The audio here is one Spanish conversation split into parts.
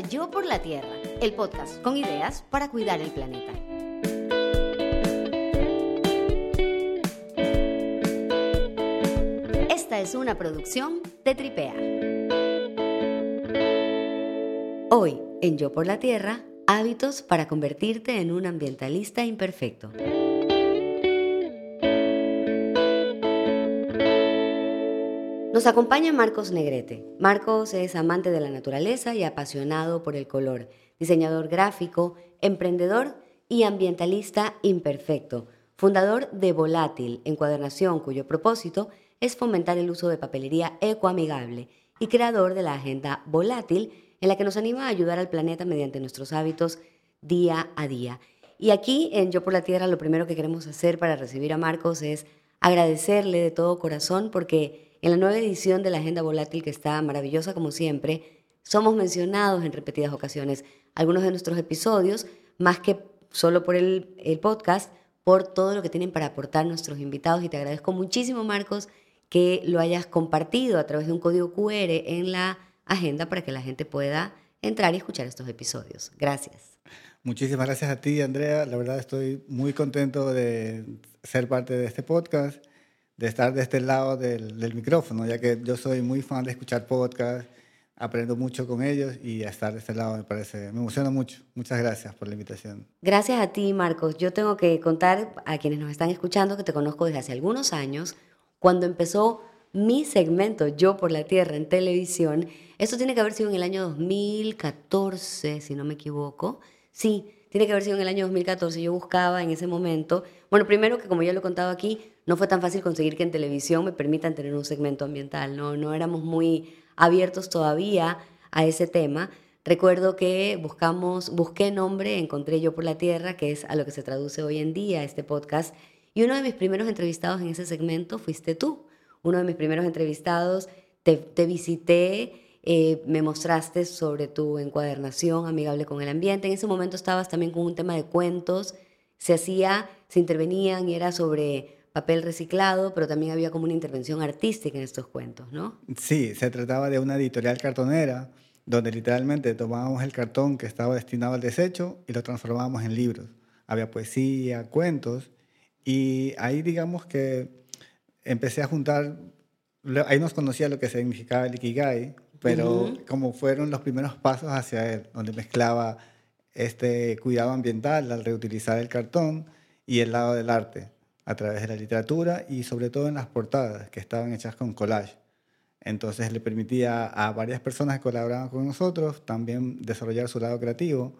Yo por la Tierra, el podcast con ideas para cuidar el planeta. Esta es una producción de Tripea. Hoy, en Yo por la Tierra, hábitos para convertirte en un ambientalista imperfecto. Nos acompaña Marcos Negrete. Marcos es amante de la naturaleza y apasionado por el color, diseñador gráfico, emprendedor y ambientalista imperfecto, fundador de Volátil, encuadernación cuyo propósito es fomentar el uso de papelería ecoamigable y creador de la agenda Volátil, en la que nos anima a ayudar al planeta mediante nuestros hábitos día a día. Y aquí en Yo por la Tierra lo primero que queremos hacer para recibir a Marcos es agradecerle de todo corazón porque en la nueva edición de la Agenda Volátil, que está maravillosa como siempre, somos mencionados en repetidas ocasiones. Algunos de nuestros episodios, más que solo por el, podcast, por todo lo que tienen para aportar nuestros invitados. Y te agradezco muchísimo, Marcos, que lo hayas compartido a través de un código QR en la agenda para que la gente pueda entrar y escuchar estos episodios. Gracias. Muchísimas gracias a ti, Andrea. La verdad estoy muy contento de ser parte de este podcast de estar de este lado del, micrófono, ya que yo soy muy fan de escuchar podcasts, aprendo mucho con ellos y estar de este lado me parece, me emociona mucho. Muchas gracias por la invitación. Gracias a ti, Marcos. Yo tengo que contar a quienes nos están escuchando que te conozco desde hace algunos años, cuando empezó mi segmento Yo por la Tierra en televisión. Esto tiene que haber sido en el año 2014, si no me equivoco. Sí, tiene que haber sido en el año 2014. Yo buscaba en ese momento, bueno, primero que como ya lo he contado aquí, no fue tan fácil conseguir que en televisión me permitan tener un segmento ambiental, no, no éramos muy abiertos todavía a ese tema. Recuerdo que buscamos, busqué nombre, encontré yo por la tierra, que es a lo que se traduce hoy en día este podcast, y uno de mis primeros entrevistados en ese segmento fuiste tú. Uno de mis primeros entrevistados, te, te visité, eh, me mostraste sobre tu encuadernación amigable con el ambiente. En ese momento estabas también con un tema de cuentos, se hacía, se intervenían y era sobre papel reciclado, pero también había como una intervención artística en estos cuentos, ¿no? Sí, se trataba de una editorial cartonera donde literalmente tomábamos el cartón que estaba destinado al desecho y lo transformábamos en libros. Había poesía, cuentos y ahí digamos que empecé a juntar, ahí nos conocía lo que significaba el Ikigai, pero como fueron los primeros pasos hacia él, donde mezclaba este cuidado ambiental al reutilizar el cartón y el lado del arte a través de la literatura y sobre todo en las portadas que estaban hechas con collage. Entonces le permitía a varias personas que colaboraban con nosotros también desarrollar su lado creativo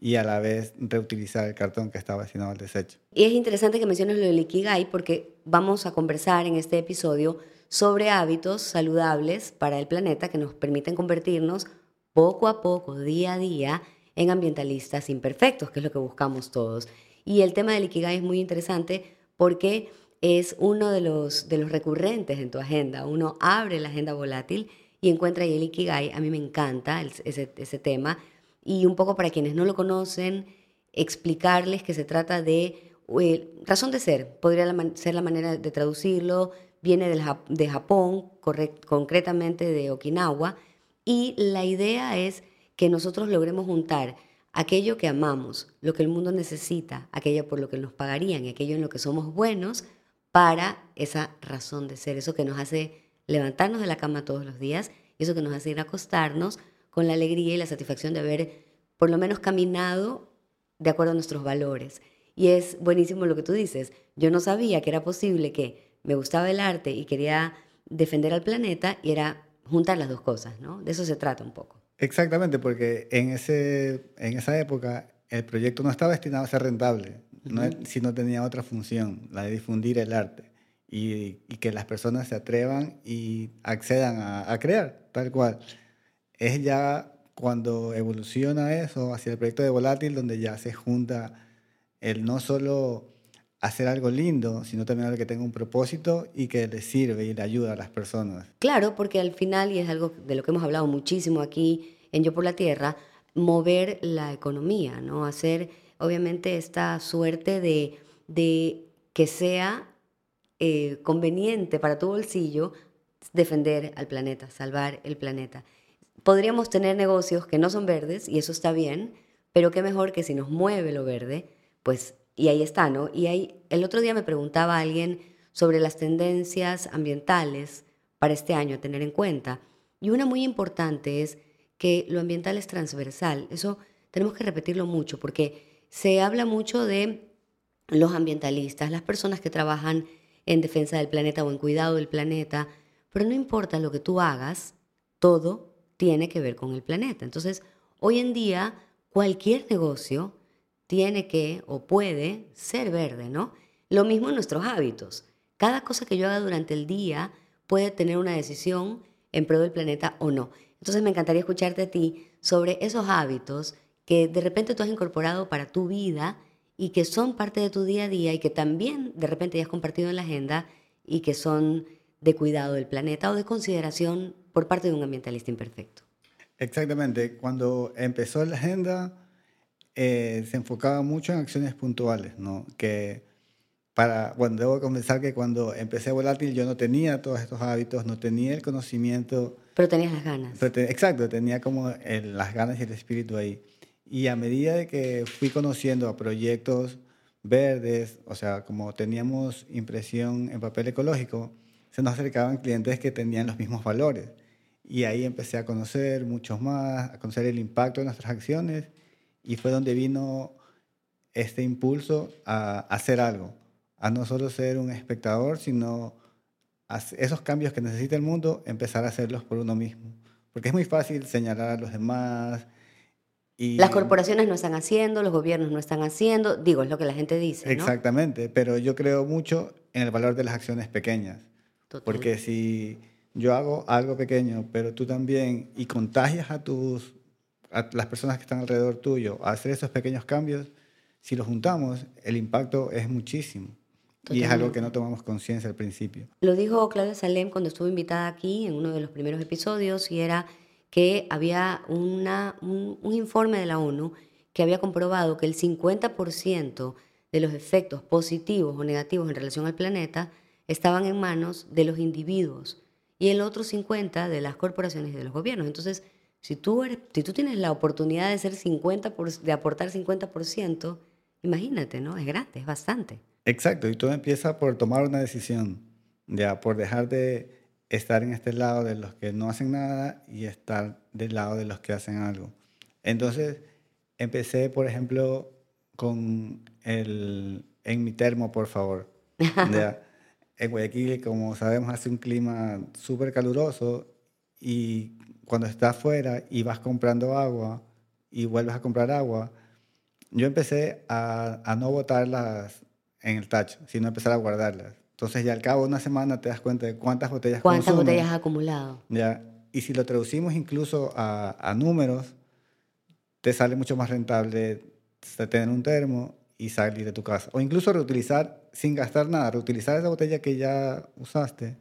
y a la vez reutilizar el cartón que estaba destinado al desecho. Y es interesante que menciones lo del Ikigai porque vamos a conversar en este episodio sobre hábitos saludables para el planeta que nos permiten convertirnos poco a poco, día a día, en ambientalistas imperfectos, que es lo que buscamos todos. Y el tema del Ikigai es muy interesante porque es uno de los, de los recurrentes en tu agenda. Uno abre la agenda volátil y encuentra ahí el Ikigai. A mí me encanta ese, ese tema. Y un poco para quienes no lo conocen, explicarles que se trata de eh, razón de ser, podría ser la manera de traducirlo, viene de Japón, concretamente de Okinawa, y la idea es que nosotros logremos juntar aquello que amamos, lo que el mundo necesita, aquello por lo que nos pagarían aquello en lo que somos buenos para esa razón de ser, eso que nos hace levantarnos de la cama todos los días, eso que nos hace ir a acostarnos con la alegría y la satisfacción de haber por lo menos caminado de acuerdo a nuestros valores. Y es buenísimo lo que tú dices. Yo no sabía que era posible que me gustaba el arte y quería defender al planeta y era juntar las dos cosas, ¿no? De eso se trata un poco. Exactamente, porque en, ese, en esa época el proyecto no estaba destinado a ser rentable, si no tenía otra función, la de difundir el arte y, que las personas se atrevan y accedan a, a, crear, tal cual. Es ya cuando evoluciona eso hacia el proyecto de Volátil, donde ya se junta el no solo hacer algo lindo, sino también algo que tenga un propósito y que le sirve y le ayuda a las personas. Claro, porque al final, y es algo de lo que hemos hablado muchísimo aquí en Yo por la Tierra, mover la economía, ¿no? Hacer, obviamente, esta suerte de, de que sea eh, conveniente para tu bolsillo defender al planeta, salvar el planeta. podríamos tener negocios que no son verdes y eso está bien, pero qué mejor que si nos mueve lo verde, pues, y ahí está, ¿no? Y ahí, el otro día me preguntaba alguien sobre las tendencias ambientales para este año a tener en cuenta. Y una muy importante es que lo ambiental es transversal. Eso tenemos que repetirlo mucho porque se habla mucho de los ambientalistas, las personas que trabajan en defensa del planeta o en cuidado del planeta, pero no importa lo que tú hagas, todo tiene que ver con el planeta. Entonces, hoy en día, cualquier negocio tiene que o puede ser verde, ¿no? Lo mismo en nuestros hábitos. Cada cosa que yo haga durante el día puede tener una decisión en pro del planeta o no. Entonces me encantaría escucharte a ti sobre esos hábitos que de repente tú has incorporado para tu vida y que son parte de tu día a día y que también de repente ya has compartido en la agenda y que son de cuidado del planeta o de consideración por parte de un ambientalista imperfecto. Exactamente. Cuando empezó la agenda, eh, se enfocaba mucho en acciones puntuales, ¿no? Que para, bueno, debo confesar que cuando empecé volátil yo no tenía todos estos hábitos, no tenía el conocimiento. Pero tenías las ganas. exacto, tenía como las ganas y el espíritu ahí. Y a medida de que fui conociendo a proyectos verdes, o sea, como teníamos impresión en papel ecológico, se nos acercaban clientes que tenían los mismos valores. Y ahí empecé a conocer muchos más, a conocer el impacto de nuestras acciones y fue donde vino este impulso a hacer algo a no solo ser un espectador, sino esos cambios que necesita el mundo, empezar a hacerlos por uno mismo. Porque es muy fácil señalar a los demás. Y... Las corporaciones no están haciendo, los gobiernos no están haciendo, digo, es lo que la gente dice. Exactamente, pero yo creo mucho en el valor de las acciones pequeñas. Porque si yo hago algo pequeño, pero tú también, y contagias a, tus, a las personas que están alrededor tuyo a hacer esos pequeños cambios, si los juntamos, el impacto es muchísimo. Y es algo que no tomamos conciencia al principio. Lo dijo Claudia Salem cuando estuvo invitada aquí en uno de los primeros episodios y era que había una, un, informe de la ONU que había comprobado que el 50% de los efectos positivos o negativos en relación al planeta estaban en manos de los individuos y el otro 50% de las corporaciones y de los gobiernos. Entonces, si tú, eres, si tú tienes la oportunidad de, ser 50 de aportar 50%, imagínate, ¿no? Es grande, es bastante. Exacto, y todo empieza por tomar una decisión, ya por dejar de estar en este lado de los que no hacen nada y estar del lado de los que hacen algo. Entonces, empecé, por ejemplo, con el en mi termo, por favor. Ya, en Guayaquil, como sabemos, hace un clima súper caluroso y cuando estás fuera y vas comprando agua y vuelves a comprar agua, yo empecé a, a no botar las, en el tacho, sino empezar a guardarlas. Entonces ya al cabo de una semana te das cuenta de cuántas botellas ¿Cuántas botellas has acumulado? Ya. Y si lo traducimos incluso a, a números, te sale mucho más rentable tener un termo y salir de tu casa. O incluso reutilizar sin gastar nada, reutilizar esa botella que ya usaste,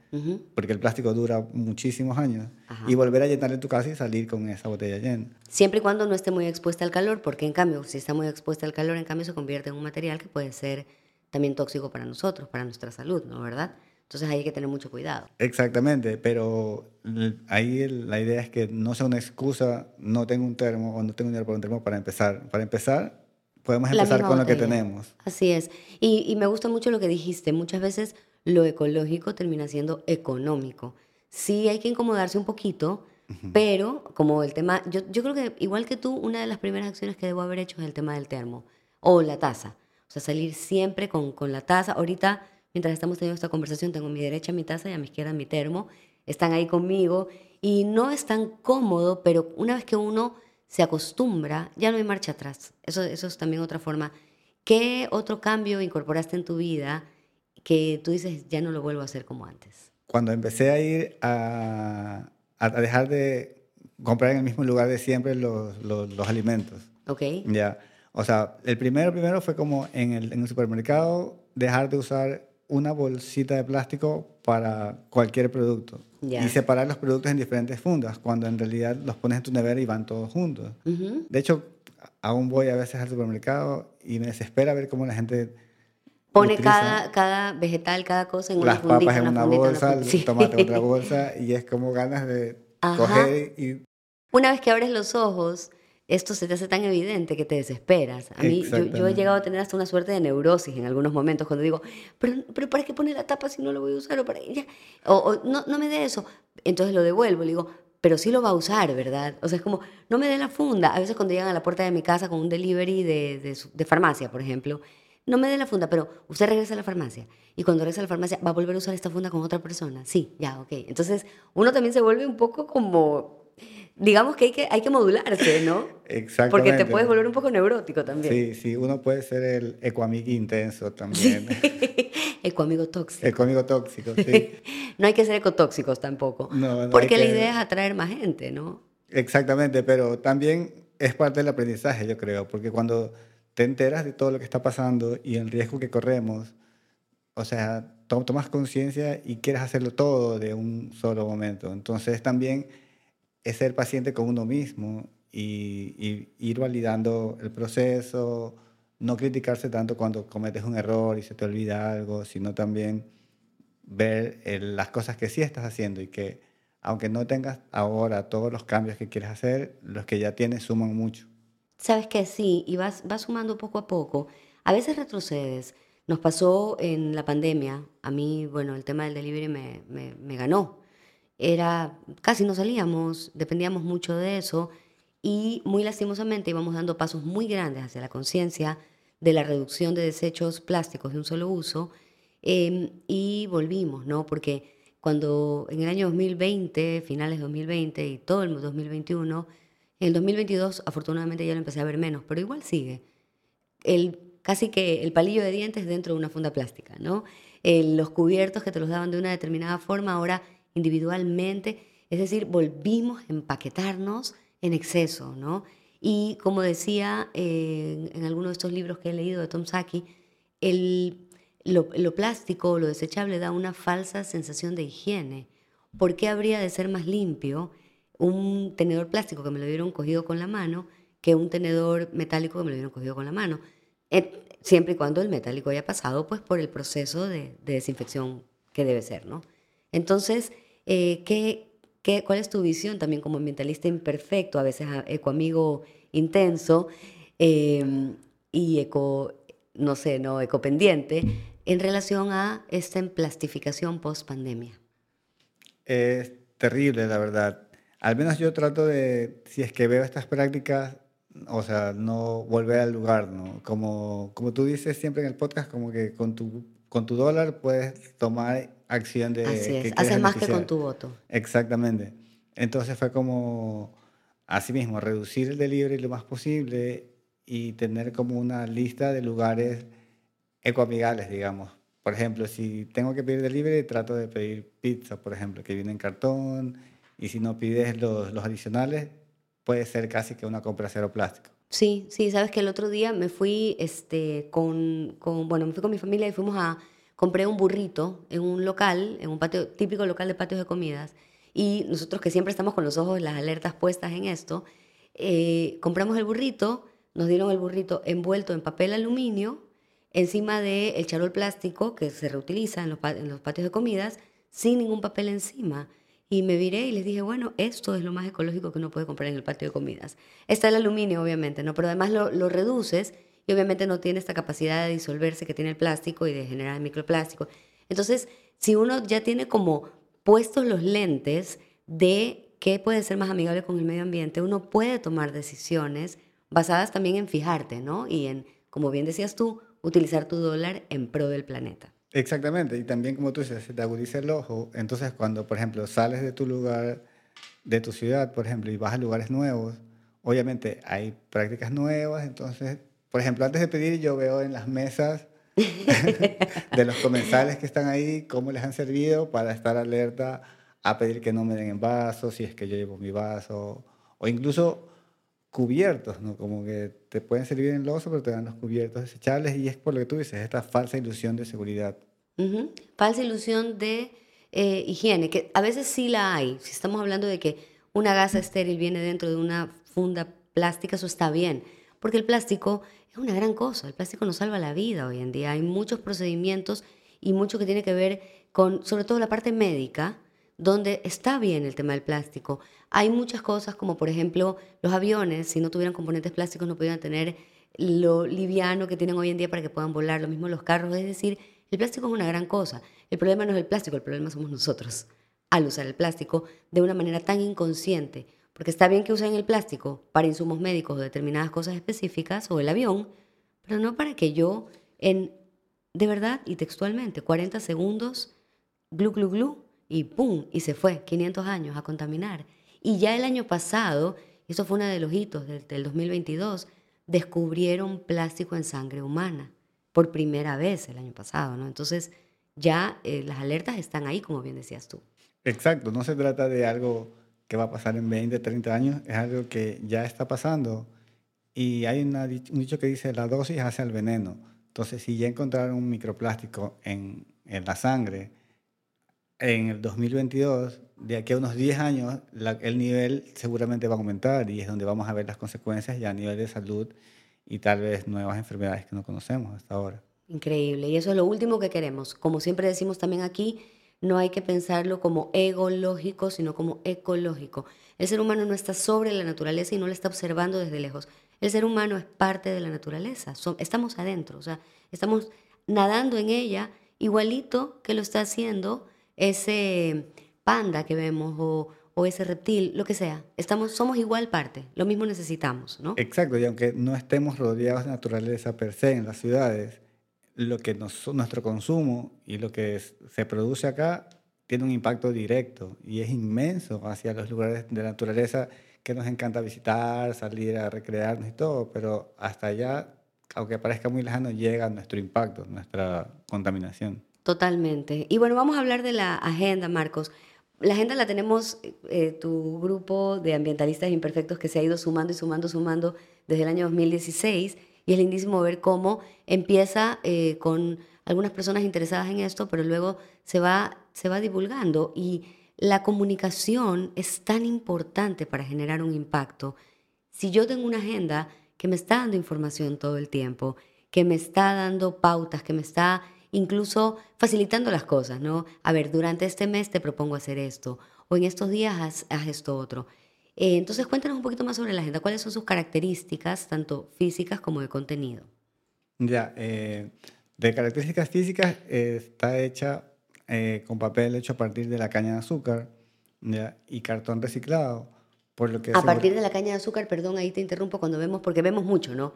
porque el plástico dura muchísimos años, y volver a llenar en tu casa y salir con esa botella llena. Siempre y cuando no esté muy expuesta al calor, porque en cambio, si está muy expuesta al calor, en cambio se convierte en un material que puede ser también tóxico para nosotros, para nuestra salud, ¿no? ¿Verdad? Entonces ahí hay que tener mucho cuidado. Exactamente, pero ahí la idea es que no sea una excusa, no tengo un termo o no tengo dinero para un termo para empezar. Para empezar, podemos empezar con lo que tenemos. Así es. Y, y, me gusta mucho lo que dijiste. Muchas veces lo ecológico termina siendo económico. Sí hay que incomodarse un poquito, pero como el tema, yo, yo creo que igual que tú, una de las primeras acciones que debo haber hecho es el tema del termo o la taza. O sea, salir siempre con, con la taza. Ahorita, mientras estamos teniendo esta conversación, tengo a mi derecha mi taza y a mi izquierda mi termo. Están ahí conmigo y no es tan cómodo, pero una vez que uno se acostumbra, ya no hay marcha atrás. Eso, eso es también otra forma. ¿Qué otro cambio incorporaste en tu vida que tú dices, ya no lo vuelvo a hacer como antes? Cuando empecé a ir a, a dejar de comprar en el mismo lugar de siempre los, los, los alimentos. Ok. Ya o sea, el primero, primero fue como en el, en el supermercado dejar de usar una bolsita de plástico para cualquier producto y separar los productos en diferentes fundas, cuando en realidad los pones en tu nevera y van todos juntos. De hecho, aún voy a veces al supermercado y me desespera ver cómo la gente pone cada, cada vegetal, cada cosa en una Las papas en una, bolsa, el tomate en otra bolsa y es como ganas de coger y Una vez que abres los ojos, esto se te hace tan evidente que te desesperas. A mí, yo, yo, he llegado a tener hasta una suerte de neurosis en algunos momentos cuando digo, pero, pero ¿para qué pone la tapa si no lo voy a usar? O, no, no me dé eso. Entonces lo devuelvo, le digo, pero sí lo va a usar, ¿verdad? O sea, es como, no me dé la funda. A veces cuando llegan a la puerta de mi casa con un delivery de, de, de farmacia, por ejemplo, no me dé la funda, pero usted regresa a la farmacia. Y cuando regresa a la farmacia, ¿va a volver a usar esta funda con otra persona? Sí, ya, ok. Entonces, uno también se vuelve un poco como digamos que hay que, hay que modularse, ¿no? Exactamente. Porque te puedes volver un poco neurótico también. Sí, sí, uno puede ser el ecoamigo intenso también. ecoamigo tóxico. Ecoamigo tóxico, sí. no hay que ser ecotóxicos tampoco. No, no Porque la idea es atraer más gente, ¿no? Exactamente, pero también es parte del aprendizaje, yo creo, porque cuando te enteras de todo lo que está pasando y el riesgo que corremos, o sea, tomas conciencia y quieres hacerlo todo de un solo momento. Entonces también es ser paciente con uno mismo y, ir validando el proceso, no criticarse tanto cuando cometes un error y se te olvida algo, sino también ver las cosas que sí estás haciendo y que aunque no tengas ahora todos los cambios que quieres hacer, los que ya tienes suman mucho. Sabes que sí, y vas, vas sumando poco a poco. A veces retrocedes. Nos pasó en la pandemia. A mí, bueno, el tema del delivery me, me ganó era casi no salíamos, dependíamos mucho de eso y muy lastimosamente íbamos dando pasos muy grandes hacia la conciencia de la reducción de desechos plásticos de un solo uso em, y volvimos, ¿no? Porque cuando en el año 2020, finales de 2020 y todo el 2021, en el 2022 afortunadamente ya lo empecé a ver menos, pero igual sigue. El, casi que el palillo de dientes dentro de una funda plástica, ¿no? los cubiertos que te los daban de una determinada forma ahora individualmente, es decir, volvimos a empaquetarnos en exceso, ¿no? Y como decía eh, en, alguno de estos libros que he leído de Tom Saki, el, lo, lo, plástico, lo desechable da una falsa sensación de higiene. ¿Por qué habría de ser más limpio un tenedor plástico que me lo dieron cogido con la mano que un tenedor metálico que me lo dieron cogido con la mano? Eh, siempre y cuando el metálico haya pasado pues, por el proceso de, de desinfección que debe ser, ¿no? Entonces, eh, ¿qué, qué, cuál es tu visión también como ambientalista imperfecto, a veces ecoamigo intenso em, y eco, no sé, no ecopendiente, en relación a esta plastificación post pandemia? Es terrible, la verdad. Al menos yo trato de, si es que veo estas prácticas, o sea, no volver al lugar, ¿no? Como, como tú dices siempre en el podcast, como que con tu, con tu dólar puedes tomar acción de... Así es, haces más que con tu voto. Exactamente. Entonces fue como, así mismo, reducir el delivery lo más posible y tener como una lista de lugares ecoamigables, digamos. Por ejemplo, si tengo que pedir delivery, trato de pedir pizza, por ejemplo, que viene en cartón, y si no pides los, los adicionales, puede ser casi que una compra cero plástico. Sí, sí, sabes que el otro día me fui este, con, con, bueno, me fui con mi familia y fuimos a, compré un burrito en un local, en un patio, típico local de patios de comidas, y nosotros que siempre estamos con los ojos, las alertas puestas en esto, eh, compramos el burrito, nos dieron el burrito envuelto en papel aluminio, encima del el charol plástico que se reutiliza en los, en patios de comidas, sin ningún papel encima. Y me viré y les dije, bueno, esto es lo más ecológico que uno puede comprar en el patio de comidas. Está el aluminio, obviamente, ¿no? Pero además lo, lo reduces y obviamente no tiene esta capacidad de disolverse que tiene el plástico y de generar microplástico. Entonces, si uno ya tiene como puestos los lentes de qué puede ser más amigable con el medio ambiente, uno puede tomar decisiones basadas también en fijarte, ¿no? Y en, como bien decías tú, utilizar tu dólar en pro del planeta. Exactamente, y también como tú dices, te agudiza el ojo, entonces cuando, por ejemplo, sales de tu lugar, de tu ciudad, por ejemplo, y vas a lugares nuevos, obviamente hay prácticas nuevas, entonces por ejemplo, antes de pedir yo veo en las mesas de los comensales que están ahí cómo les han servido para estar alerta a pedir que no me den en vaso, si es que yo llevo mi vaso, o incluso cubiertos, ¿no? Como que te pueden servir en loso, pero te dan los cubiertos desechables y es por lo que tú dices, esta falsa ilusión de seguridad. Falsa ilusión de eh, higiene, que a veces sí la hay. Si estamos hablando de que una gasa estéril viene dentro de una funda plástica, eso está bien, porque el plástico es una gran cosa. El plástico nos salva la vida hoy en día. Hay muchos procedimientos y mucho que tiene que ver con, sobre todo la parte médica, donde está bien el tema del plástico. Hay muchas cosas como por ejemplo los aviones, si no tuvieran componentes plásticos no pudieran tener lo liviano que tienen hoy en día para que puedan volar, lo mismo los carros, es decir, el plástico es una gran cosa. El problema no es el plástico, el problema somos nosotros al usar el plástico de una manera tan inconsciente. Porque está bien que usen el plástico para insumos médicos o determinadas cosas específicas o el avión, pero no para que yo en, de verdad y textualmente, 40 segundos, glu, glu, glu, y ¡pum! Y se fue, 500 años a contaminar. Y ya el año pasado, eso fue uno de los hitos del, del 2022, descubrieron plástico en sangre humana por primera vez el año pasado, ¿no? Entonces ya eh, las alertas están ahí, como bien decías tú. Exacto, no se trata de algo que va a pasar en 20, 30 años, es algo que ya está pasando. Y hay un dicho que dice, la dosis hace al veneno. Entonces, si ya encontraron un microplástico en, en la sangre, en el 2022, de aquí a unos 10 años, el nivel seguramente va a aumentar y es donde vamos a ver las consecuencias ya a nivel de salud y tal vez nuevas enfermedades que no conocemos hasta ahora. Increíble. Y eso es lo último que queremos. Como siempre decimos también aquí, no hay que pensarlo como egológico, sino como ecológico. El ser humano no está sobre la naturaleza y no la está observando desde lejos. El ser humano es parte de la naturaleza. estamos adentro, o sea, estamos nadando en ella igualito que lo está haciendo ese panda que vemos o, ese reptil, lo que sea. Estamos, somos igual parte, lo mismo necesitamos, ¿no? Exacto, y aunque no estemos rodeados de naturaleza per se en las ciudades, lo que nuestro consumo y lo que se produce acá tiene un impacto directo y es inmenso hacia los lugares de naturaleza que nos encanta visitar, salir a recrearnos y todo, pero hasta allá, aunque parezca muy lejano, llega nuestro impacto, nuestra contaminación. Totalmente. Y bueno, vamos a hablar de la agenda, Marcos. La agenda la tenemos, eh, tu grupo de ambientalistas imperfectos que se ha ido sumando y sumando, sumando desde el año 2016 y es lindísimo ver cómo empieza eh, con algunas personas interesadas en esto, pero luego se va, se va divulgando y la comunicación es tan importante para generar un impacto. Si yo tengo una agenda que me está dando información todo el tiempo, que me está dando pautas, que me está incluso facilitando las cosas, ¿no? A ver, durante este mes te propongo hacer esto, o en estos días haz, esto otro. Eh, entonces, cuéntanos un poquito más sobre la agenda. ¿Cuáles son sus características, tanto físicas como de contenido? Ya, eh, de características físicas eh, está hecha con papel hecho a partir de la caña de azúcar y cartón reciclado. Por lo que a partir de la caña de azúcar, perdón, ahí te interrumpo cuando vemos, porque vemos mucho, ¿no?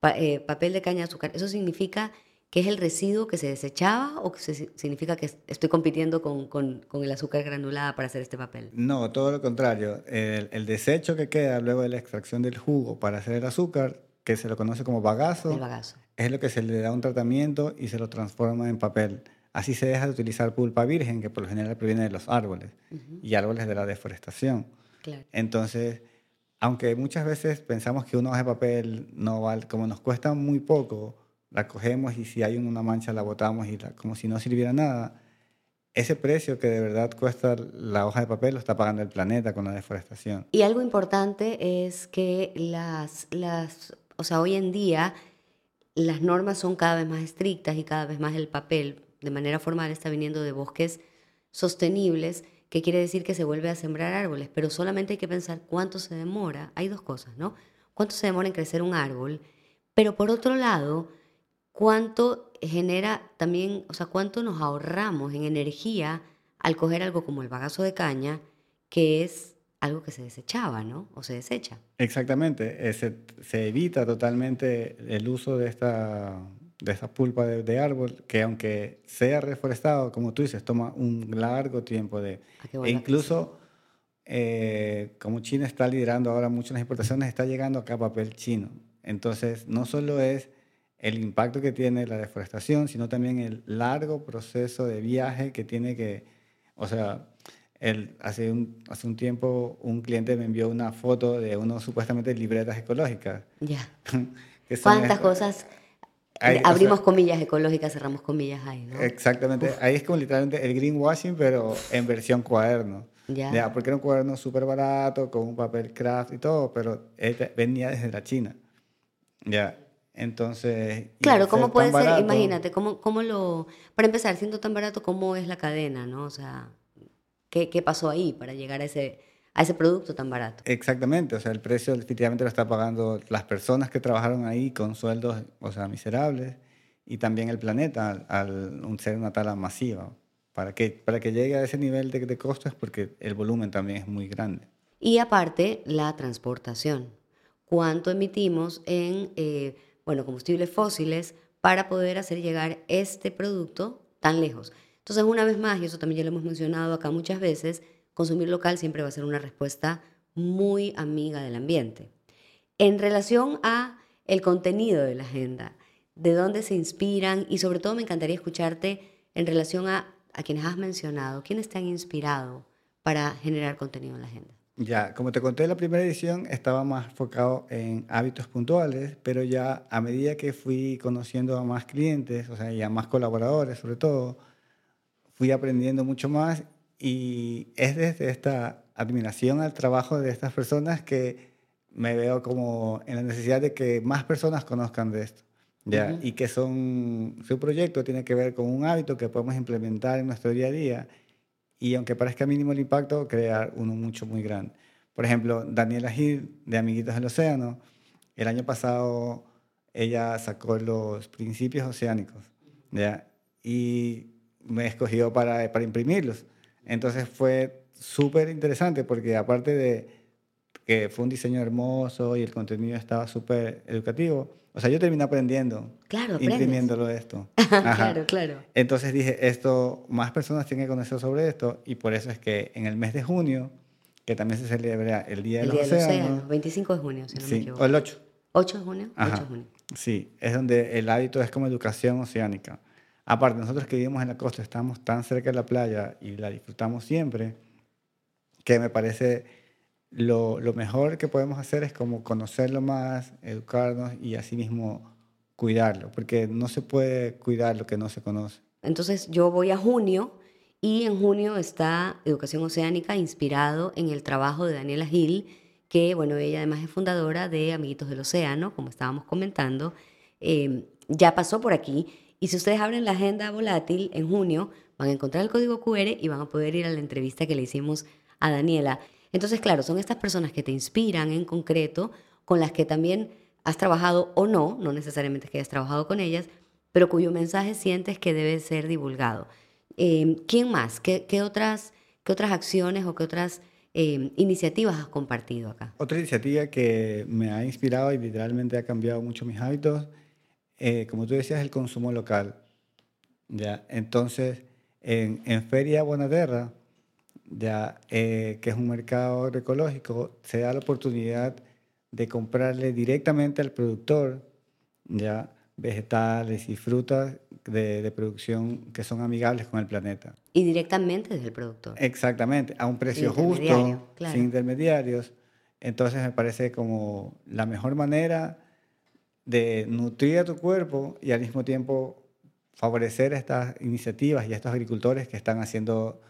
papel de caña de azúcar. Eso significa ¿Qué es el residuo que se desechaba o que significa que estoy compitiendo con, con, con, el azúcar granulada para hacer este papel? No, todo lo contrario. El, el, desecho que queda luego de la extracción del jugo para hacer el azúcar, que se lo conoce como bagazo, el bagazo. es lo que se le da un tratamiento y se lo transforma en papel. Así se deja de utilizar pulpa virgen, que por lo general proviene de los árboles y árboles de la deforestación. Claro. Entonces, aunque muchas veces pensamos que una hoja de papel no vale, como nos cuesta muy poco, la cogemos y si hay una mancha la botamos y como si no sirviera nada. Ese precio que de verdad cuesta la hoja de papel lo está pagando el planeta con la deforestación. Y algo importante es que las, las, o sea, hoy en día las normas son cada vez más estrictas y cada vez más el papel de manera formal está viniendo de bosques sostenibles, que quiere decir que se vuelve a sembrar árboles, pero solamente hay que pensar cuánto se demora. Hay dos cosas, ¿no? Cuánto se demora en crecer un árbol, pero por otro lado, cuánto genera también, o sea, cuánto nos ahorramos en energía al coger algo como el bagazo de caña, que es algo que se desechaba, ¿no? O se desecha. Exactamente, se, se, evita totalmente el uso de esta, de esta pulpa de, árbol, que aunque sea reforestado, como tú dices, toma un largo tiempo de... E incluso, eh, como China está liderando ahora muchas las importaciones, está llegando acá papel chino. Entonces, no solo es el impacto que tiene la deforestación, sino también el largo proceso de viaje que tiene que, o sea, el, hace, un, hace un tiempo un cliente me envió una foto de unos supuestamente libretas ecológicas. Ya. ¿Cuántas cosas? abrimos comillas ecológicas, cerramos comillas ahí, ¿no? Exactamente. Ahí es como literalmente el greenwashing, pero en versión cuaderno. Ya. Porque era un cuaderno súper barato, con un papel craft y todo, pero este venía desde la China. Ya. Entonces. Claro, ¿cómo puede ser? Imagínate, ¿cómo, ¿cómo lo. Para empezar, siendo tan barato, ¿cómo es la cadena, no? O sea. ¿Qué, qué pasó ahí para llegar a ese, a ese producto tan barato? Exactamente, o sea, el precio definitivamente lo está pagando las personas que trabajaron ahí con sueldos, o sea, miserables, y también el planeta al, al ser una tala masiva. Para que, para que llegue a ese nivel de, de costos porque el volumen también es muy grande. Y aparte, la transportación. ¿Cuánto emitimos en eh, bueno, combustibles fósiles para poder hacer llegar este producto tan lejos? Entonces, una vez más, y eso también ya lo hemos mencionado acá muchas veces, consumir local siempre va a ser una respuesta muy amiga del ambiente. En relación a el contenido de la agenda, de dónde se inspiran y sobre todo me encantaría escucharte en relación a, a quienes has mencionado, quiénes te han inspirado para generar contenido en la agenda. Ya, como te conté, la primera edición estaba más enfocado en hábitos puntuales, pero ya a medida que fui conociendo a más clientes, o sea, y a más colaboradores sobre todo, fui aprendiendo mucho más y es desde esta admiración al trabajo de estas personas que me veo como en la necesidad de que más personas conozcan de esto. ¿ya? Y que son, su proyecto tiene que ver con un hábito que podemos implementar en nuestro día a día y aunque parezca mínimo el impacto, crear uno mucho, muy grande. Por ejemplo, Daniela Gil, de Amiguitos del Océano, el año pasado ella sacó los principios oceánicos ¿ya? y me escogió para, para imprimirlos. Entonces fue súper interesante porque aparte de que fue un diseño hermoso y el contenido estaba súper educativo, o sea, yo terminé aprendiendo, claro, imprimiéndolo esto. claro, claro. Entonces dije, esto, más personas tienen que conocer sobre esto y por eso es que en el mes de junio, que también se celebra el Día, el del, día océano, del Océano, 25 de junio, si no sí, me equivoco. o el 8. 8 de junio, Ajá. 8 de junio. Sí, es donde el hábito es como educación oceánica. Aparte, nosotros que vivimos en la costa, estamos tan cerca de la playa y la disfrutamos siempre, que me parece lo, mejor que podemos hacer es como conocerlo más, educarnos y asimismo cuidarlo, porque no se puede cuidar lo que no se conoce. Entonces yo voy a junio y en junio está Educación Oceánica inspirado en el trabajo de Daniela Gil, que bueno, ella además es fundadora de Amiguitos del Océano, como estábamos comentando, eh, ya pasó por aquí. Y si ustedes abren la agenda volátil en junio, van a encontrar el código QR y van a poder ir a la entrevista que le hicimos a Daniela. Entonces, claro, son estas personas que te inspiran en concreto, con las que también has trabajado o no, no necesariamente es que hayas trabajado con ellas, pero cuyo mensaje sientes que debe ser divulgado. Eh, ¿Quién más? ¿Qué, qué, otras, ¿Qué otras acciones o qué otras eh, iniciativas has compartido acá? Otra iniciativa que me ha inspirado y literalmente ha cambiado mucho mis hábitos, eh, como tú decías, el consumo local. ¿ya? Entonces, en, en Feria Bonaterra, ya, eh, que es un mercado agroecológico, se da la oportunidad de comprarle directamente al productor ya vegetales y frutas de, de, producción que son amigables con el planeta. Y directamente desde el productor. Exactamente, a un precio justo, claro. sin intermediarios. Entonces me parece como la mejor manera de nutrir a tu cuerpo y al mismo tiempo favorecer estas iniciativas y a estos agricultores que están haciendo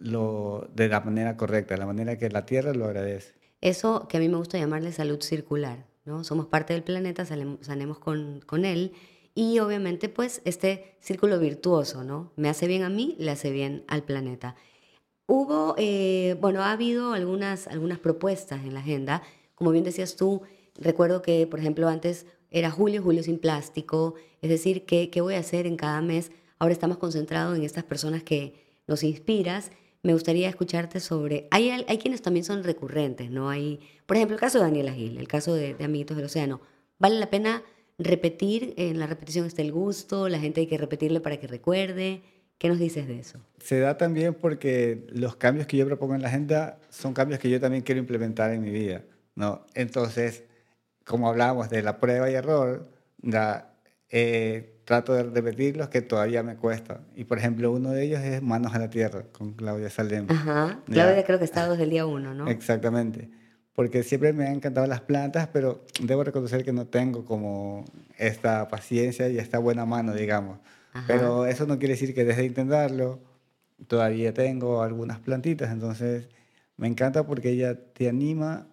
lo, de la manera correcta, de la manera que la tierra lo agradece. Eso que a mí me gusta llamarle salud circular, ¿no? Somos parte del planeta, sanemos con, con él y obviamente pues este círculo virtuoso, ¿no? Me hace bien a mí, le hace bien al planeta. Hubo, eh, bueno, ha habido algunas, algunas propuestas en la agenda, como bien decías tú, recuerdo que, por ejemplo, antes era julio, julio sin plástico, es decir, ¿qué, qué voy a hacer en cada mes? Ahora estamos concentrados en estas personas que nos inspiras me gustaría escucharte sobre... Hay, hay quienes también son recurrentes, ¿no? Hay, por ejemplo, el caso de Daniela Gil, el caso de, de Amiguitos del Océano. ¿Vale la pena repetir? En la repetición está el gusto, la gente hay que repetirle para que recuerde. ¿Qué nos dices de eso? Se da también porque los cambios que yo propongo en la agenda son cambios que yo también quiero implementar en mi vida, ¿no? Entonces, como hablábamos de la prueba y error, la, eh, trato de repetirlos que todavía me cuesta. Y por ejemplo, uno de ellos es Manos a la Tierra, con Claudia Saldem. Ajá. Claudia creo que está desde el día uno, ¿no? Exactamente. Porque siempre me han encantado las plantas, pero debo reconocer que no tengo como esta paciencia y esta buena mano, digamos. Ajá. Pero eso no quiere decir que deje de intentarlo. Todavía tengo algunas plantitas, entonces me encanta porque ella te anima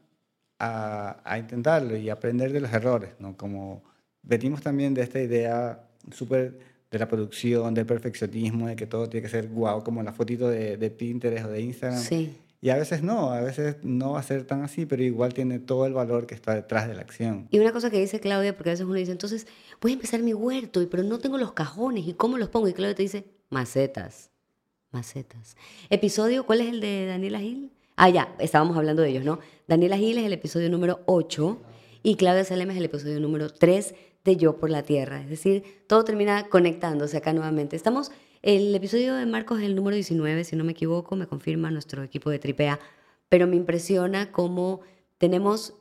a, a intentarlo y aprender de los errores, ¿no? Como venimos también de esta idea súper de la producción, del perfeccionismo, de que todo tiene que ser guau, como la fotito de, de Pinterest o de Instagram. Sí. Y a veces no, a veces no va a ser tan así, pero igual tiene todo el valor que está detrás de la acción. Y una cosa que dice Claudia, porque a veces uno dice, entonces voy a empezar mi huerto, pero no tengo los cajones, ¿y cómo los pongo? Y Claudia te dice, macetas, macetas. Episodio, ¿cuál es el de Daniela Gil? Ah, ya, estábamos hablando de ellos, ¿no? Daniela Gil es el episodio número 8 y Claudia Salem es el episodio número 3 de Yo por la Tierra. Es decir, todo termina conectándose acá nuevamente. Estamos el episodio de Marcos es el número 19, si no me equivoco, me confirma nuestro equipo de Tripea, pero me impresiona cómo tenemos,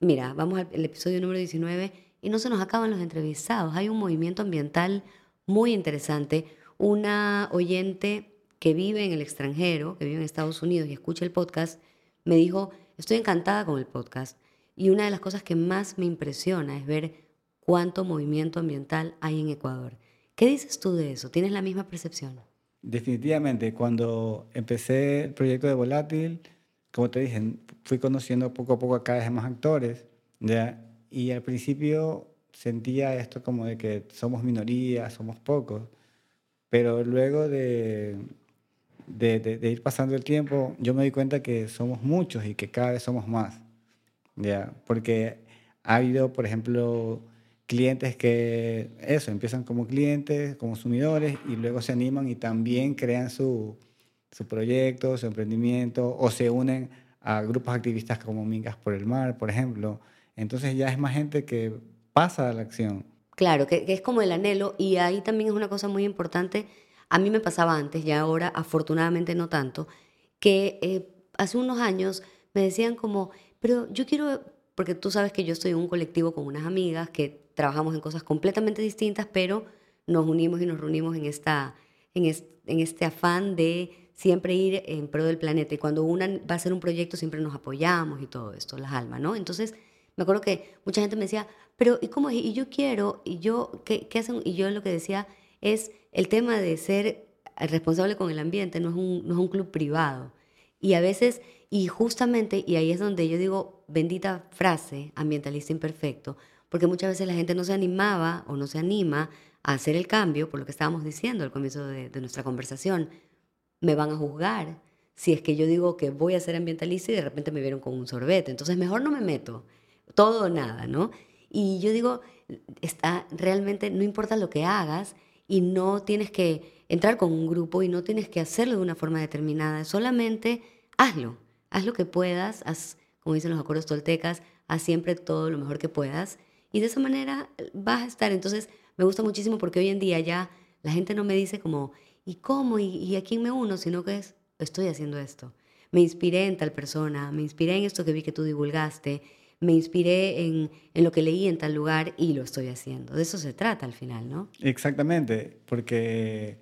mira, vamos al episodio número 19 y no se nos acaban los entrevistados. Hay un movimiento ambiental muy interesante. Una oyente que vive en el extranjero, que vive en Estados Unidos y escucha el podcast, me dijo, estoy encantada con el podcast. Y una de las cosas que más me impresiona es ver cuánto movimiento ambiental hay en Ecuador. ¿Qué dices tú de eso? ¿Tienes la misma percepción? Definitivamente, cuando empecé el proyecto de Volátil, como te dije, fui conociendo poco a poco a cada vez más actores, ¿ya? y al principio sentía esto como de que somos minorías, somos pocos, pero luego de, de, de, ir pasando el tiempo, yo me di cuenta que somos muchos y que cada vez somos más, ¿ya? porque ha habido, por ejemplo, clientes que, eso, empiezan como clientes, consumidores y luego se animan y también crean su, su proyecto, su emprendimiento o se unen a grupos activistas como Mingas por el Mar, por ejemplo. Entonces ya es más gente que pasa a la acción. Claro, que, es como el anhelo y ahí también es una cosa muy importante. A mí me pasaba antes, ya ahora afortunadamente no tanto, que eh, hace unos años me decían como, pero yo quiero, porque tú sabes que yo estoy en un colectivo con unas amigas que trabajamos en cosas completamente distintas, pero nos unimos y nos reunimos en, esta, en, en este afán de siempre ir en pro del planeta. Y cuando una va a hacer un proyecto, siempre nos apoyamos y todo esto, las almas, ¿no? Entonces, me acuerdo que mucha gente me decía, pero ¿y cómo Y yo quiero, y yo, ¿qué, qué hacen? Y yo lo que decía es el tema de ser responsable con el ambiente, no es un, no es un club privado. Y a veces, y justamente, y ahí es donde yo digo, bendita frase, ambientalista imperfecto, porque muchas veces la gente no se animaba o no se anima a hacer el cambio, por lo que estábamos diciendo al comienzo de, nuestra conversación. Me van a juzgar si es que yo digo que voy a ser ambientalista y de repente me vieron con un sorbete. Entonces mejor no me meto, todo o nada, ¿no? Y yo digo, está realmente, no importa lo que hagas y no tienes que entrar con un grupo y no tienes que hacerlo de una forma determinada, solamente hazlo, haz lo que puedas, haz, como dicen los acuerdos toltecas, haz siempre todo lo mejor que puedas y de esa manera eh, vas a estar. Entonces, me gusta muchísimo porque hoy en día ya la gente no me dice como, ¿y cómo? ¿Y, a quién me uno? Sino que es, estoy haciendo esto. Me inspiré en tal persona, me inspiré en esto que vi que tú divulgaste, me inspiré en, en lo que leí en tal lugar y lo estoy haciendo. De eso se trata al final, ¿no? Exactamente, porque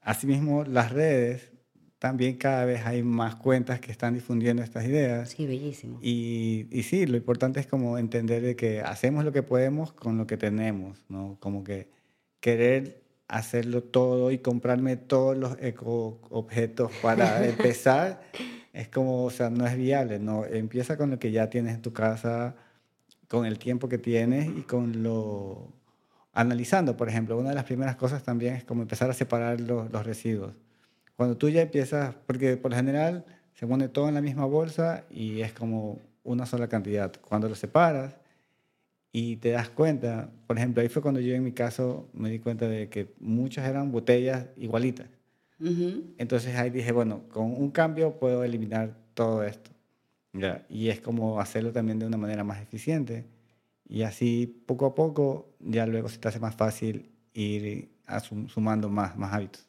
asimismo las redes también cada vez hay más cuentas que están difundiendo estas ideas. Sí, bellísimo. Y, y, sí, lo importante es como entender de que hacemos lo que podemos con lo que tenemos, ¿no? Como que querer hacerlo todo y comprarme todos los eco objetos para empezar es como, o sea, no es viable, ¿no? Empieza con lo que ya tienes en tu casa, con el tiempo que tienes y con lo... Analizando, por ejemplo, una de las primeras cosas también es como empezar a separar los, los residuos cuando tú ya empiezas, porque por lo general se pone todo en la misma bolsa y es como una sola cantidad. Cuando lo separas y te das cuenta, por ejemplo, ahí fue cuando yo en mi caso me di cuenta de que muchas eran botellas igualitas. Entonces ahí dije, bueno, con un cambio puedo eliminar todo esto. ¿ya? Y es como hacerlo también de una manera más eficiente. Y así poco a poco ya luego se te hace más fácil ir sumando más, más hábitos.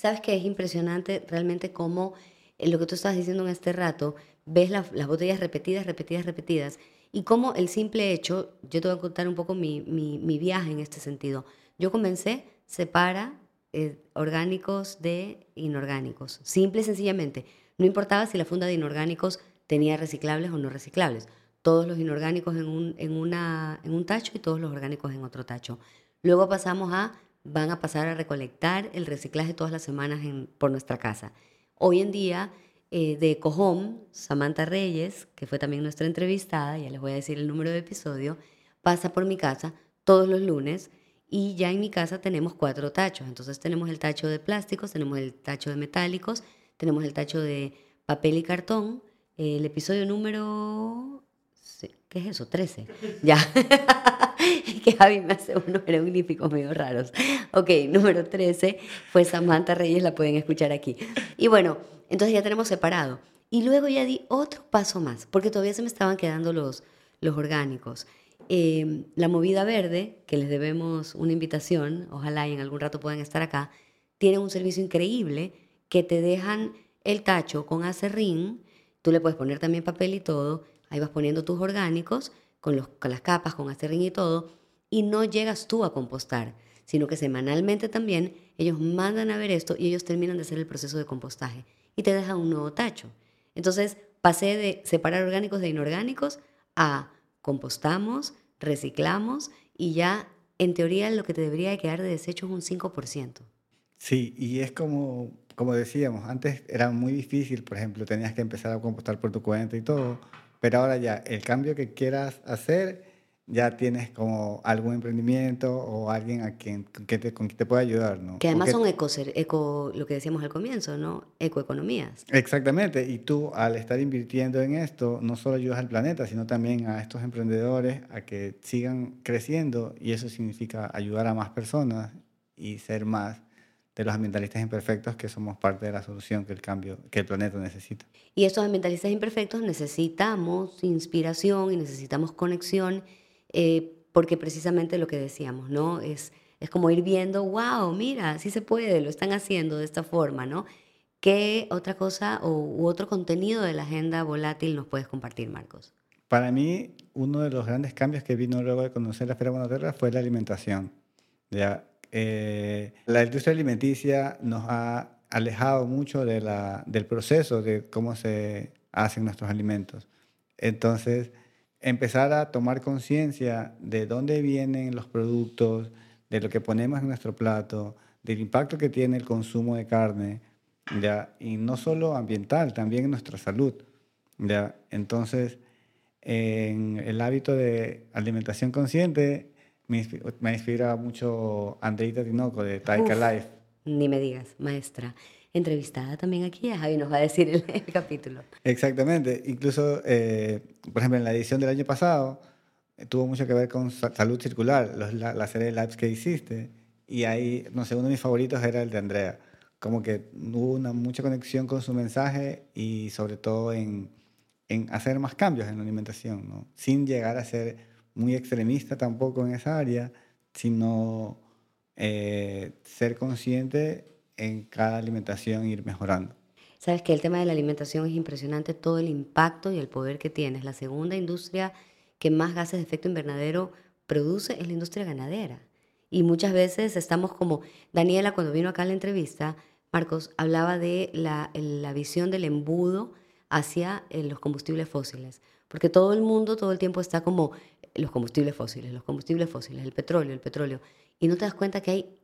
Sabes que es impresionante realmente cómo eh, lo que tú estás diciendo en este rato, ves las botellas repetidas, repetidas, repetidas, y cómo el simple hecho, yo te voy a contar un poco mi, mi, viaje en este sentido. Yo comencé, separa eh, orgánicos de inorgánicos, simple y sencillamente. No importaba si la funda de inorgánicos tenía reciclables o no reciclables. Todos los inorgánicos en un, en, una, en un tacho y todos los orgánicos en otro tacho. Luego pasamos a van a pasar a recolectar el reciclaje todas las semanas por nuestra casa. Hoy en día, eh, de Cojón, Samantha Reyes, que fue también nuestra entrevistada, ya les voy a decir el número de episodio, pasa por mi casa todos los lunes y ya en mi casa tenemos cuatro tachos. Entonces tenemos el tacho de plásticos, tenemos el tacho de metálicos, tenemos el tacho de papel y cartón. El episodio número... ¿Qué es eso? 13. Ya. que Javi me hace unos jeroglíficos medio raros. Ok, número 13 fue Samantha Reyes, la pueden escuchar aquí. Y bueno, entonces ya tenemos separado. Y luego ya di otro paso más, porque todavía se me estaban quedando los, los orgánicos. Eh, la movida verde, que les debemos una invitación, ojalá y en algún rato puedan estar acá, tiene un servicio increíble que te dejan el tacho con acerrín, tú le puedes poner también papel y todo, ahí vas poniendo tus orgánicos con, las capas, con acerrín y todo, y no llegas tú a compostar, sino que semanalmente también ellos mandan a ver esto y ellos terminan de hacer el proceso de compostaje y te dejan un nuevo tacho. Entonces pasé de separar orgánicos de inorgánicos a compostamos, reciclamos y ya en teoría lo que te debería de quedar de desecho es un 5%. Sí, y es como, como decíamos, antes era muy difícil, por ejemplo, tenías que empezar a compostar por tu cuenta y todo, pero ahora ya el cambio que quieras hacer ya tienes como algún emprendimiento o alguien a quien que te, con quien te pueda ayudar, ¿no? Que además son eco, eco, lo que decíamos al comienzo, ¿no? Ecoeconomías. Exactamente, y tú al estar invirtiendo en esto, no solo ayudas al planeta, sino también a estos emprendedores a que sigan creciendo y eso significa ayudar a más personas y ser más de los ambientalistas imperfectos que somos parte de la solución que el cambio, que el planeta necesita. Y estos ambientalistas imperfectos necesitamos inspiración y necesitamos conexión eh, porque precisamente lo que decíamos, ¿no? Es, es como ir viendo, wow, mira, sí se puede, lo están haciendo de esta forma, ¿no? ¿Qué otra cosa o, u otro contenido de la agenda volátil nos puedes compartir, Marcos? Para mí, uno de los grandes cambios que vino luego de conocer la Feria Buenaterra fue la alimentación. Ya, eh, la industria alimenticia nos ha alejado mucho de la, del proceso de cómo se hacen nuestros alimentos. Entonces, empezar a tomar conciencia de dónde vienen los productos, de lo que ponemos en nuestro plato, del impacto que tiene el consumo de carne, ¿ya? y no solo ambiental, también en nuestra salud. ¿ya? Entonces, en el hábito de alimentación consciente, me inspira, mucho Andreita Tinoco de Taika Life. Ni me digas, maestra entrevistada también aquí. Javi nos va a decir el, capítulo. Exactamente. Incluso, eh, por ejemplo, en la edición del año pasado, eh, tuvo mucho que ver con salud circular, la, la, serie de lives que hiciste. Y ahí, no sé, uno de mis favoritos era el de Andrea. Como que hubo una mucha conexión con su mensaje y sobre todo en, en hacer más cambios en la alimentación, ¿no? sin llegar a ser muy extremista tampoco en esa área, sino eh, ser consciente en cada alimentación ir mejorando. Sabes que el tema de la alimentación es impresionante, todo el impacto y el poder que tiene. Es la segunda industria que más gases de efecto invernadero produce es la industria ganadera. Y muchas veces estamos como, Daniela cuando vino acá a la entrevista, Marcos, hablaba de la, la visión del embudo hacia eh, los combustibles fósiles. Porque todo el mundo todo el tiempo está como los combustibles fósiles, los combustibles fósiles, el petróleo, el petróleo. Y no te das cuenta que hay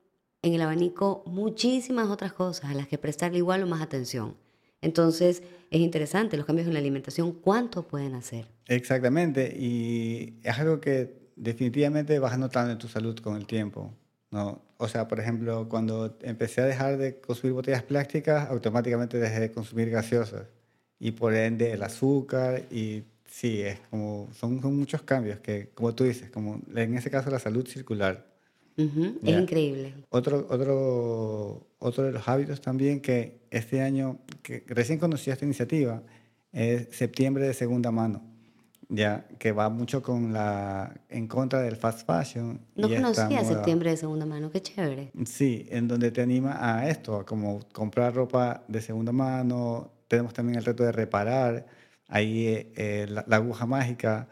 en el abanico muchísimas otras cosas a las que prestarle igual o más atención. Entonces, es interesante los cambios en la alimentación, ¿cuánto pueden hacer? Exactamente, y es algo que definitivamente vas notando en tu salud con el tiempo. ¿no? O sea, por ejemplo, cuando empecé a dejar de consumir botellas plásticas, automáticamente dejé de consumir gaseosas y por ende el azúcar y sí, es como, son, son muchos cambios que, como tú dices, como en ese caso la salud circular es increíble. Otro, otro, otro de los hábitos también que este año, que recién conocí esta iniciativa, es septiembre de segunda mano, ya que va mucho con la, en contra del fast fashion. No conocía septiembre de segunda mano, qué chévere. Sí, en donde te anima a esto, a como comprar ropa de segunda mano. Tenemos también el reto de reparar. Ahí eh, la, la, aguja mágica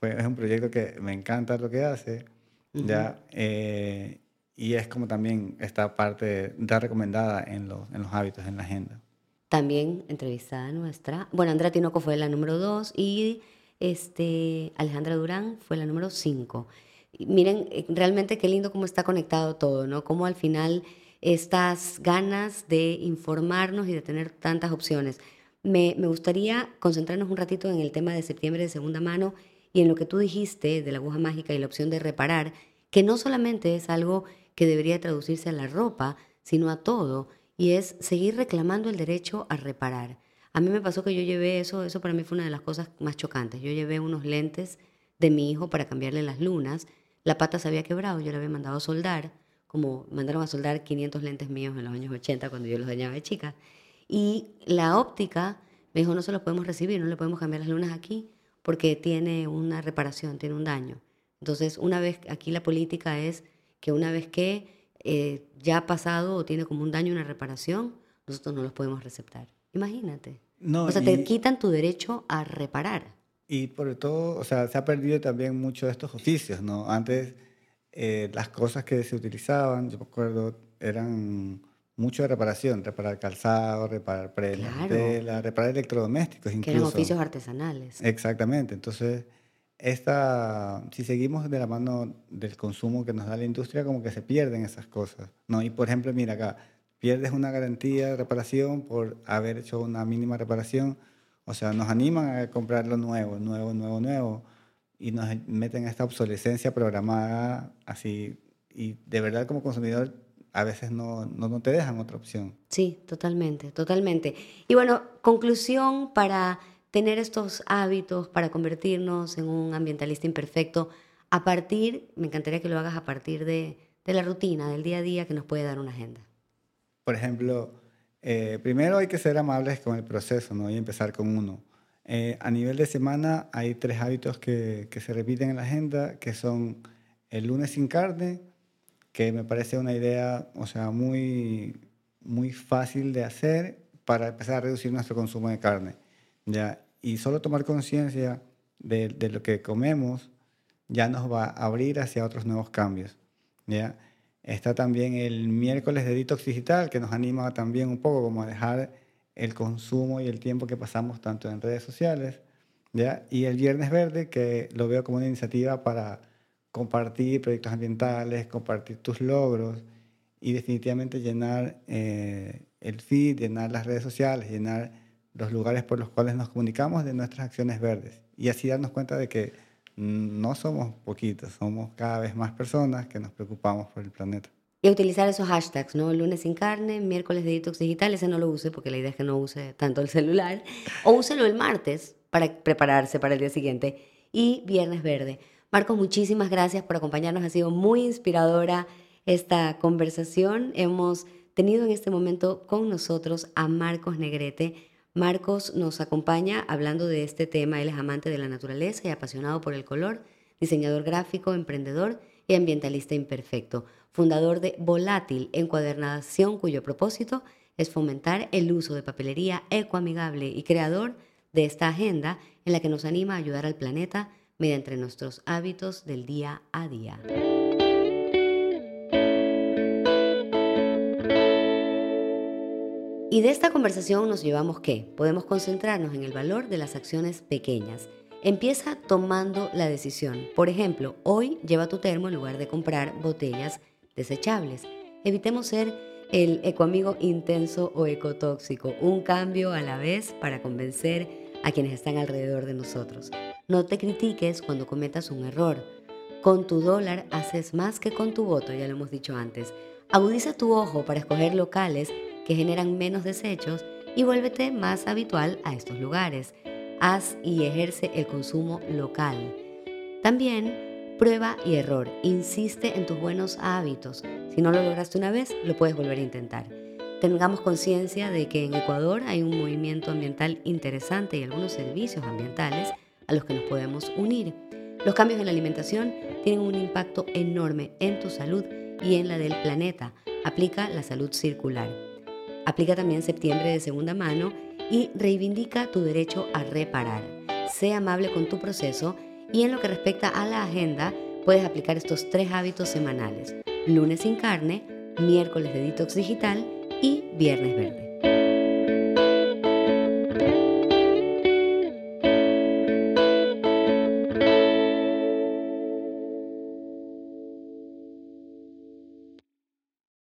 pues, es un proyecto que me encanta lo que hace ¿ya? Eh, y es como también esta parte de recomendada en los, en los hábitos, en la agenda. También entrevistada nuestra, bueno, Andrea Tinoco fue la número dos y este, Alejandra Durán fue la número cinco. Miren, eh, realmente qué lindo cómo está conectado todo, ¿no? Cómo al final estas ganas de informarnos y de tener tantas opciones. Me, gustaría concentrarnos un ratito en el tema de septiembre de segunda mano y en lo que tú dijiste de la aguja mágica y la opción de reparar, que no solamente es algo que debería traducirse a la ropa, sino a todo, y es seguir reclamando el derecho a reparar. A mí me pasó que yo llevé eso, eso para mí fue una de las cosas más chocantes. Yo llevé unos lentes de mi hijo para cambiarle las lunas, la pata se había quebrado, yo le había mandado a soldar, como mandaron a soldar 500 lentes míos en los años 80 cuando yo los dañaba de chica. Y la óptica me dijo, no se los podemos recibir, no le podemos cambiar las lunas aquí porque tiene una reparación, tiene un daño. Entonces, una vez, aquí la política es que una vez que eh, ya ha pasado o tiene como un daño, una reparación, nosotros no los podemos receptar. Imagínate. No, o sea, te quitan tu derecho a reparar. Y por todo, o sea, se ha perdido también mucho de estos oficios, ¿no? Antes eh, las cosas que se utilizaban, yo me acuerdo, eran mucho de reparación, reparar calzado, reparar prendas, reparar electrodomésticos incluso. Que eran oficios artesanales. Exactamente, entonces esta, si seguimos de la mano del consumo que nos da la industria, como que se pierden esas cosas, ¿no? Y por ejemplo, mira acá, pierdes una garantía de reparación por haber hecho una mínima reparación, o sea, nos animan a comprar lo nuevo, nuevo, nuevo, nuevo, y nos meten esta obsolescencia programada así, y de verdad como consumidor a veces no, no, no te dejan otra opción. Sí, totalmente, totalmente. Y bueno, conclusión para tener estos hábitos, para convertirnos en un ambientalista imperfecto, a partir, me encantaría que lo hagas a partir de, de la rutina, del día a día que nos puede dar una agenda. Por ejemplo, eh, primero hay que ser amables con el proceso ¿no? y empezar con uno. Eh, a nivel de semana hay tres hábitos que, que, se repiten en la agenda, que son el lunes sin carne, que me parece una idea, o sea, muy, muy fácil de hacer para empezar a reducir nuestro consumo de carne. ¿ya? Y solo tomar conciencia de, lo que comemos ya nos va a abrir hacia otros nuevos cambios. ¿ya? Está también el miércoles de detox digital, que nos anima también un poco como a dejar el consumo y el tiempo que pasamos tanto en redes sociales. ¿ya? Y el viernes verde, que lo veo como una iniciativa para compartir proyectos ambientales, compartir tus logros y definitivamente llenar eh, el feed, llenar las redes sociales, llenar los lugares por los cuales nos comunicamos de nuestras acciones verdes. Y así darnos cuenta de que no somos poquitos, somos cada vez más personas que nos preocupamos por el planeta. Y utilizar esos hashtags, ¿no? Lunes sin carne, miércoles de detox digital, ese no lo use porque la idea es que no use tanto el celular. O úselo el martes para prepararse para el día siguiente. Y viernes verde. Marcos, muchísimas gracias por acompañarnos. Ha sido muy inspiradora esta conversación. Hemos tenido en este momento con nosotros a Marcos Negrete Marcos nos acompaña hablando de este tema. Él es amante de la naturaleza y apasionado por el color, diseñador gráfico, emprendedor y ambientalista imperfecto, fundador de Volátil, encuadernación cuyo propósito es fomentar el uso de papelería ecoamigable y creador de esta agenda en la que nos anima a ayudar al planeta mediante nuestros hábitos del día a día. Y de esta conversación nos llevamos que podemos concentrarnos en el valor de las acciones pequeñas. Empieza tomando la decisión. Por ejemplo, hoy lleva tu termo en lugar de comprar botellas desechables. Evitemos ser el ecoamigo intenso o ecotóxico, un cambio a la vez para convencer a quienes están alrededor de nosotros. No te critiques cuando cometas un error. Con tu dólar haces más que con tu voto, ya lo hemos dicho antes. Agudiza tu ojo para escoger locales que generan menos desechos y vuélvete más habitual a estos lugares. Haz y ejerce el consumo local. También prueba y error. Insiste en tus buenos hábitos. Si no lo lograste una vez, lo puedes volver a intentar. Tengamos conciencia de que en Ecuador hay un movimiento ambiental interesante y algunos servicios ambientales a los que nos podemos unir. Los cambios en la alimentación tienen un impacto enorme en tu salud y en la del planeta. Aplica la salud circular. Aplica también septiembre de segunda mano y reivindica tu derecho a reparar. Sé amable con tu proceso y en lo que respecta a la agenda, puedes aplicar estos tres hábitos semanales. Lunes sin carne, miércoles de detox digital y viernes verde.